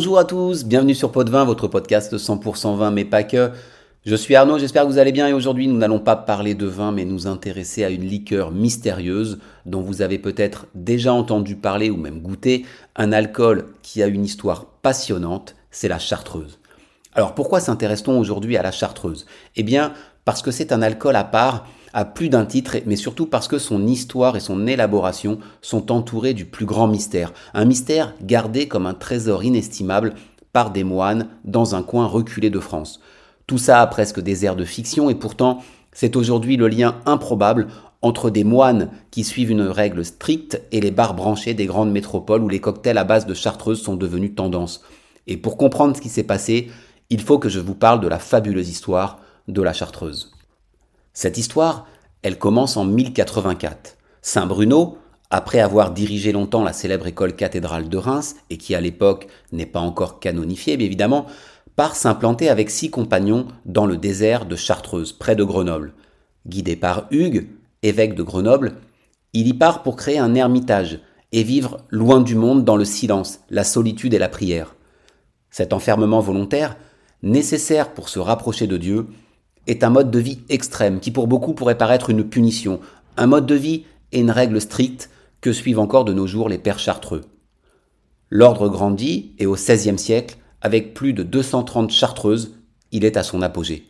Bonjour à tous, bienvenue sur Pot de Vin, votre podcast 100% vin, mais pas que. Je suis Arnaud, j'espère que vous allez bien et aujourd'hui nous n'allons pas parler de vin mais nous intéresser à une liqueur mystérieuse dont vous avez peut-être déjà entendu parler ou même goûté, un alcool qui a une histoire passionnante, c'est la chartreuse. Alors pourquoi s'intéresse-t-on aujourd'hui à la chartreuse? Eh bien parce que c'est un alcool à part à plus d'un titre, mais surtout parce que son histoire et son élaboration sont entourées du plus grand mystère. Un mystère gardé comme un trésor inestimable par des moines dans un coin reculé de France. Tout ça a presque des airs de fiction et pourtant c'est aujourd'hui le lien improbable entre des moines qui suivent une règle stricte et les bars branchés des grandes métropoles où les cocktails à base de chartreuse sont devenus tendance. Et pour comprendre ce qui s'est passé, il faut que je vous parle de la fabuleuse histoire de la chartreuse. Cette histoire, elle commence en 1084. Saint Bruno, après avoir dirigé longtemps la célèbre école cathédrale de Reims, et qui à l'époque n'est pas encore canonifiée, mais évidemment, part s'implanter avec six compagnons dans le désert de Chartreuse, près de Grenoble. Guidé par Hugues, évêque de Grenoble, il y part pour créer un ermitage et vivre loin du monde dans le silence, la solitude et la prière. Cet enfermement volontaire, nécessaire pour se rapprocher de Dieu, est un mode de vie extrême qui pour beaucoup pourrait paraître une punition, un mode de vie et une règle stricte que suivent encore de nos jours les pères chartreux. L'ordre grandit et au XVIe siècle, avec plus de 230 chartreuses, il est à son apogée.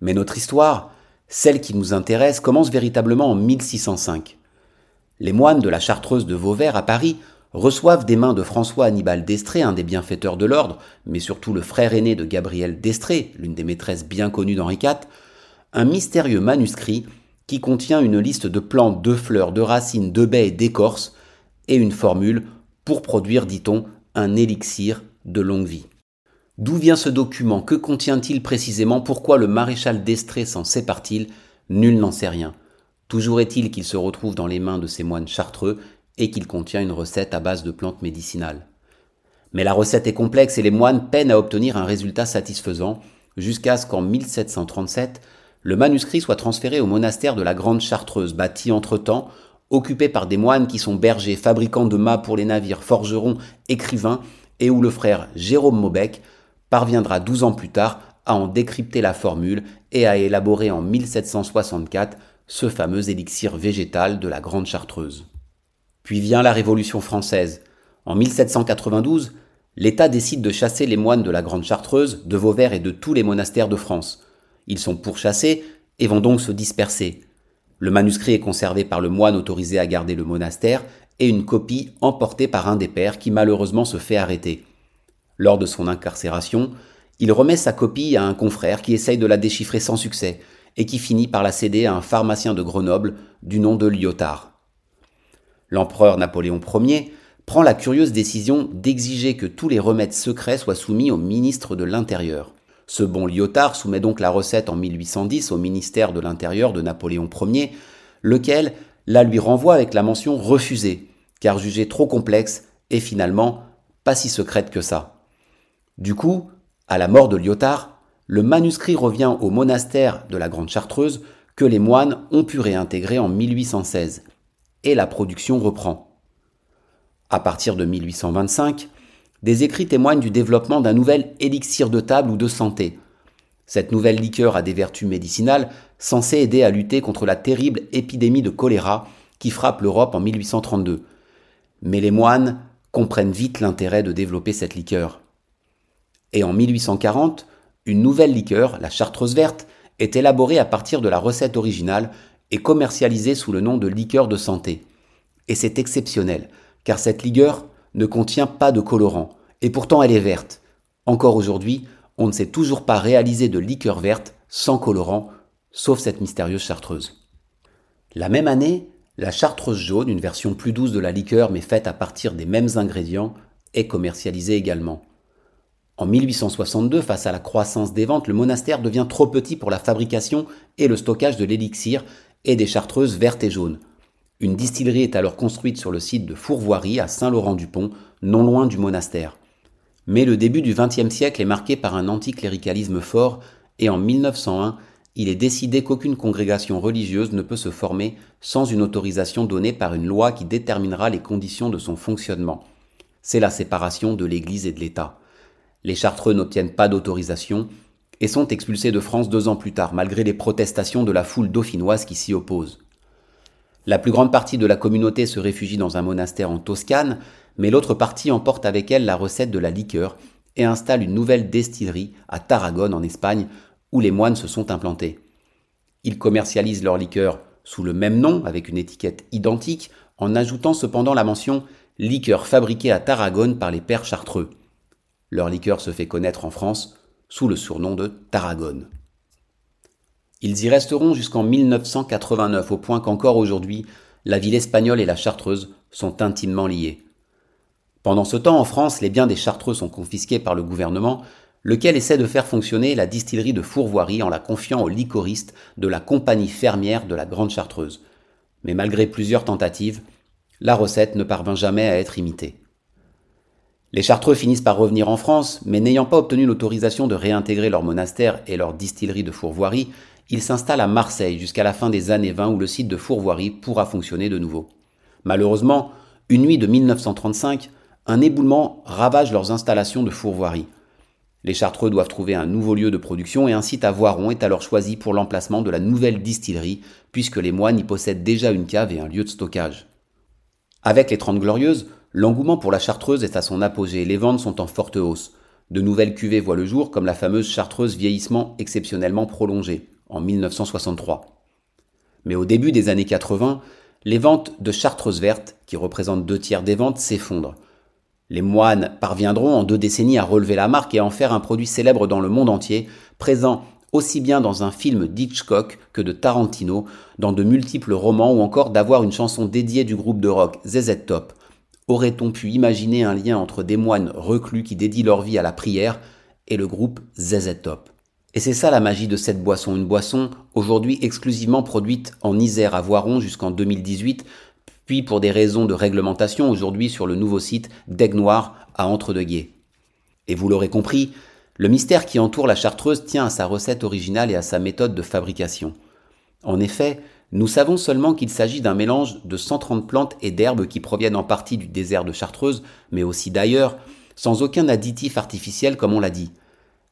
Mais notre histoire, celle qui nous intéresse, commence véritablement en 1605. Les moines de la chartreuse de Vauvert à Paris reçoivent des mains de François Hannibal d'Estrée, un des bienfaiteurs de l'ordre, mais surtout le frère aîné de Gabrielle d'Estrée, l'une des maîtresses bien connues d'Henri IV, un mystérieux manuscrit qui contient une liste de plantes, de fleurs, de racines, de baies et d'écorces, et une formule pour produire, dit-on, un élixir de longue vie. D'où vient ce document? Que contient-il précisément? Pourquoi le maréchal d'Estrée s'en sépare-t-il? Nul n'en sait rien. Toujours est-il qu'il se retrouve dans les mains de ces moines chartreux et qu'il contient une recette à base de plantes médicinales. Mais la recette est complexe et les moines peinent à obtenir un résultat satisfaisant, jusqu'à ce qu'en 1737, le manuscrit soit transféré au monastère de la Grande Chartreuse, bâti entre-temps, occupé par des moines qui sont bergers, fabricants de mâts pour les navires, forgerons, écrivains, et où le frère Jérôme Maubec parviendra douze ans plus tard à en décrypter la formule et à élaborer en 1764 ce fameux élixir végétal de la Grande Chartreuse. Puis vient la Révolution française. En 1792, l'État décide de chasser les moines de la Grande Chartreuse, de Vauvert et de tous les monastères de France. Ils sont pourchassés et vont donc se disperser. Le manuscrit est conservé par le moine autorisé à garder le monastère et une copie emportée par un des pères qui malheureusement se fait arrêter. Lors de son incarcération, il remet sa copie à un confrère qui essaye de la déchiffrer sans succès et qui finit par la céder à un pharmacien de Grenoble du nom de Lyotard l'empereur Napoléon Ier prend la curieuse décision d'exiger que tous les remèdes secrets soient soumis au ministre de l'Intérieur. Ce bon Lyotard soumet donc la recette en 1810 au ministère de l'Intérieur de Napoléon Ier, lequel la lui renvoie avec la mention refusée, car jugée trop complexe et finalement pas si secrète que ça. Du coup, à la mort de Lyotard, le manuscrit revient au monastère de la Grande Chartreuse que les moines ont pu réintégrer en 1816 et la production reprend. À partir de 1825, des écrits témoignent du développement d'un nouvel élixir de table ou de santé. Cette nouvelle liqueur a des vertus médicinales censées aider à lutter contre la terrible épidémie de choléra qui frappe l'Europe en 1832. Mais les moines comprennent vite l'intérêt de développer cette liqueur. Et en 1840, une nouvelle liqueur, la chartreuse verte, est élaborée à partir de la recette originale est commercialisée sous le nom de liqueur de santé. Et c'est exceptionnel, car cette liqueur ne contient pas de colorant, et pourtant elle est verte. Encore aujourd'hui, on ne sait toujours pas réaliser de liqueur verte sans colorant, sauf cette mystérieuse chartreuse. La même année, la chartreuse jaune, une version plus douce de la liqueur mais faite à partir des mêmes ingrédients, est commercialisée également. En 1862, face à la croissance des ventes, le monastère devient trop petit pour la fabrication et le stockage de l'élixir et des chartreuses vertes et jaunes. Une distillerie est alors construite sur le site de Fourvoirie à Saint-Laurent-du-Pont, non loin du monastère. Mais le début du XXe siècle est marqué par un anticléricalisme fort et en 1901, il est décidé qu'aucune congrégation religieuse ne peut se former sans une autorisation donnée par une loi qui déterminera les conditions de son fonctionnement. c'est la séparation de l'Église et de l'État. Les Chartreux n'obtiennent pas d'autorisation et sont expulsés de France deux ans plus tard, malgré les protestations de la foule dauphinoise qui s'y oppose. La plus grande partie de la communauté se réfugie dans un monastère en Toscane, mais l'autre partie emporte avec elle la recette de la liqueur et installe une nouvelle destillerie à Tarragone en Espagne, où les moines se sont implantés. Ils commercialisent leur liqueur sous le même nom, avec une étiquette identique, en ajoutant cependant la mention liqueur fabriquée à Tarragone par les pères chartreux. Leur liqueur se fait connaître en France sous le surnom de Tarragone. Ils y resteront jusqu'en 1989, au point qu'encore aujourd'hui, la ville espagnole et la chartreuse sont intimement liées. Pendant ce temps, en France, les biens des chartreux sont confisqués par le gouvernement, lequel essaie de faire fonctionner la distillerie de Fourvoirie en la confiant aux licoristes de la compagnie fermière de la Grande Chartreuse. Mais malgré plusieurs tentatives, la recette ne parvint jamais à être imitée. Les Chartreux finissent par revenir en France, mais n'ayant pas obtenu l'autorisation de réintégrer leur monastère et leur distillerie de Fourvoirie, ils s'installent à Marseille jusqu'à la fin des années 20 où le site de Fourvoirie pourra fonctionner de nouveau. Malheureusement, une nuit de 1935, un éboulement ravage leurs installations de Fourvoirie. Les Chartreux doivent trouver un nouveau lieu de production et un site à Voiron est alors choisi pour l'emplacement de la nouvelle distillerie, puisque les moines y possèdent déjà une cave et un lieu de stockage. Avec les Trente Glorieuses, L'engouement pour la chartreuse est à son apogée, les ventes sont en forte hausse. De nouvelles cuvées voient le jour, comme la fameuse chartreuse vieillissement exceptionnellement prolongée, en 1963. Mais au début des années 80, les ventes de chartreuse verte, qui représentent deux tiers des ventes, s'effondrent. Les moines parviendront en deux décennies à relever la marque et à en faire un produit célèbre dans le monde entier, présent aussi bien dans un film d'Hitchcock que de Tarantino, dans de multiples romans ou encore d'avoir une chanson dédiée du groupe de rock ZZ Top, Aurait-on pu imaginer un lien entre des moines reclus qui dédient leur vie à la prière et le groupe ZZ Top? Et c'est ça la magie de cette boisson, une boisson aujourd'hui exclusivement produite en Isère à Voiron jusqu'en 2018, puis pour des raisons de réglementation aujourd'hui sur le nouveau site d'Aigle Noir à Entre-deux-Guiers. Et vous l'aurez compris, le mystère qui entoure la chartreuse tient à sa recette originale et à sa méthode de fabrication. En effet, nous savons seulement qu'il s'agit d'un mélange de 130 plantes et d'herbes qui proviennent en partie du désert de Chartreuse, mais aussi d'ailleurs, sans aucun additif artificiel comme on l'a dit.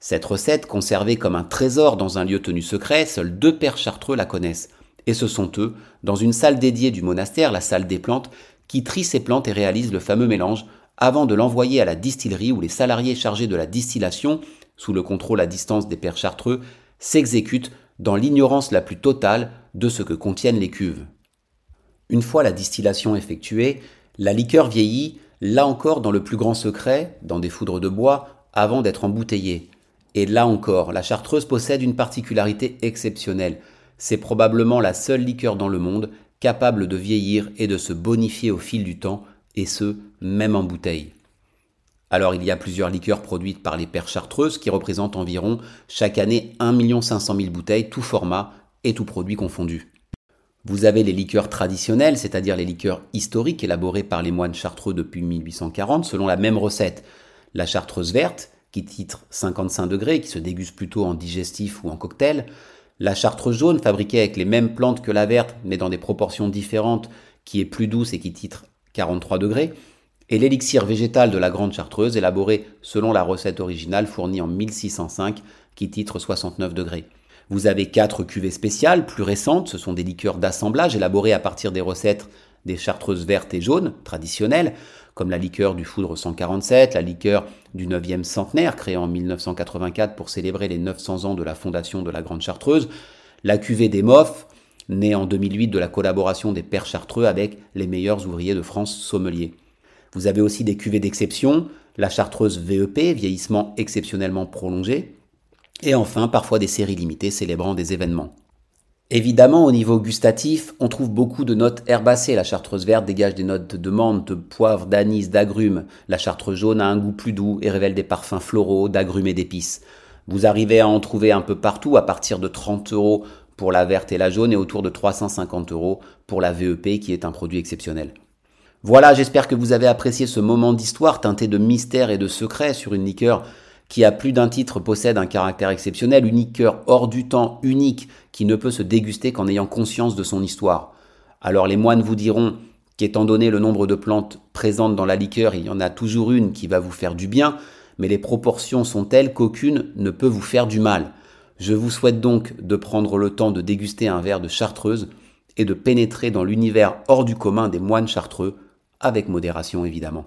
Cette recette, conservée comme un trésor dans un lieu tenu secret, seuls deux pères chartreux la connaissent. Et ce sont eux, dans une salle dédiée du monastère, la salle des plantes, qui trient ces plantes et réalisent le fameux mélange avant de l'envoyer à la distillerie où les salariés chargés de la distillation, sous le contrôle à distance des pères chartreux, s'exécutent dans l'ignorance la plus totale de ce que contiennent les cuves. Une fois la distillation effectuée, la liqueur vieillit, là encore dans le plus grand secret, dans des foudres de bois, avant d'être embouteillée. Et là encore, la chartreuse possède une particularité exceptionnelle. C'est probablement la seule liqueur dans le monde capable de vieillir et de se bonifier au fil du temps, et ce, même en bouteille. Alors il y a plusieurs liqueurs produites par les pères chartreuses qui représentent environ chaque année 1 500 000 bouteilles, tout format et tout produit confondu. Vous avez les liqueurs traditionnelles, c'est-à-dire les liqueurs historiques élaborées par les moines chartreux depuis 1840 selon la même recette. La chartreuse verte, qui titre 55 degrés, qui se déguste plutôt en digestif ou en cocktail. La chartreuse jaune, fabriquée avec les mêmes plantes que la verte, mais dans des proportions différentes, qui est plus douce et qui titre 43 degrés et l'élixir végétal de la Grande Chartreuse, élaboré selon la recette originale fournie en 1605, qui titre 69 degrés. Vous avez quatre cuvées spéciales, plus récentes, ce sont des liqueurs d'assemblage élaborées à partir des recettes des chartreuses vertes et jaunes traditionnelles, comme la liqueur du foudre 147, la liqueur du 9e centenaire créée en 1984 pour célébrer les 900 ans de la fondation de la Grande Chartreuse, la cuvée des Moffs, née en 2008 de la collaboration des pères chartreux avec les meilleurs ouvriers de France sommeliers. Vous avez aussi des cuvées d'exception, la chartreuse VEP, vieillissement exceptionnellement prolongé, et enfin parfois des séries limitées célébrant des événements. Évidemment, au niveau gustatif, on trouve beaucoup de notes herbacées. La chartreuse verte dégage des notes de menthe, de poivre, d'anis, d'agrumes. La chartreuse jaune a un goût plus doux et révèle des parfums floraux, d'agrumes et d'épices. Vous arrivez à en trouver un peu partout à partir de 30 euros pour la verte et la jaune et autour de 350 euros pour la VEP qui est un produit exceptionnel. Voilà, j'espère que vous avez apprécié ce moment d'histoire teinté de mystère et de secret sur une liqueur qui a plus d'un titre possède un caractère exceptionnel, une liqueur hors du temps, unique, qui ne peut se déguster qu'en ayant conscience de son histoire. Alors les moines vous diront qu'étant donné le nombre de plantes présentes dans la liqueur, il y en a toujours une qui va vous faire du bien, mais les proportions sont telles qu'aucune ne peut vous faire du mal. Je vous souhaite donc de prendre le temps de déguster un verre de chartreuse et de pénétrer dans l'univers hors du commun des moines chartreux, avec modération évidemment.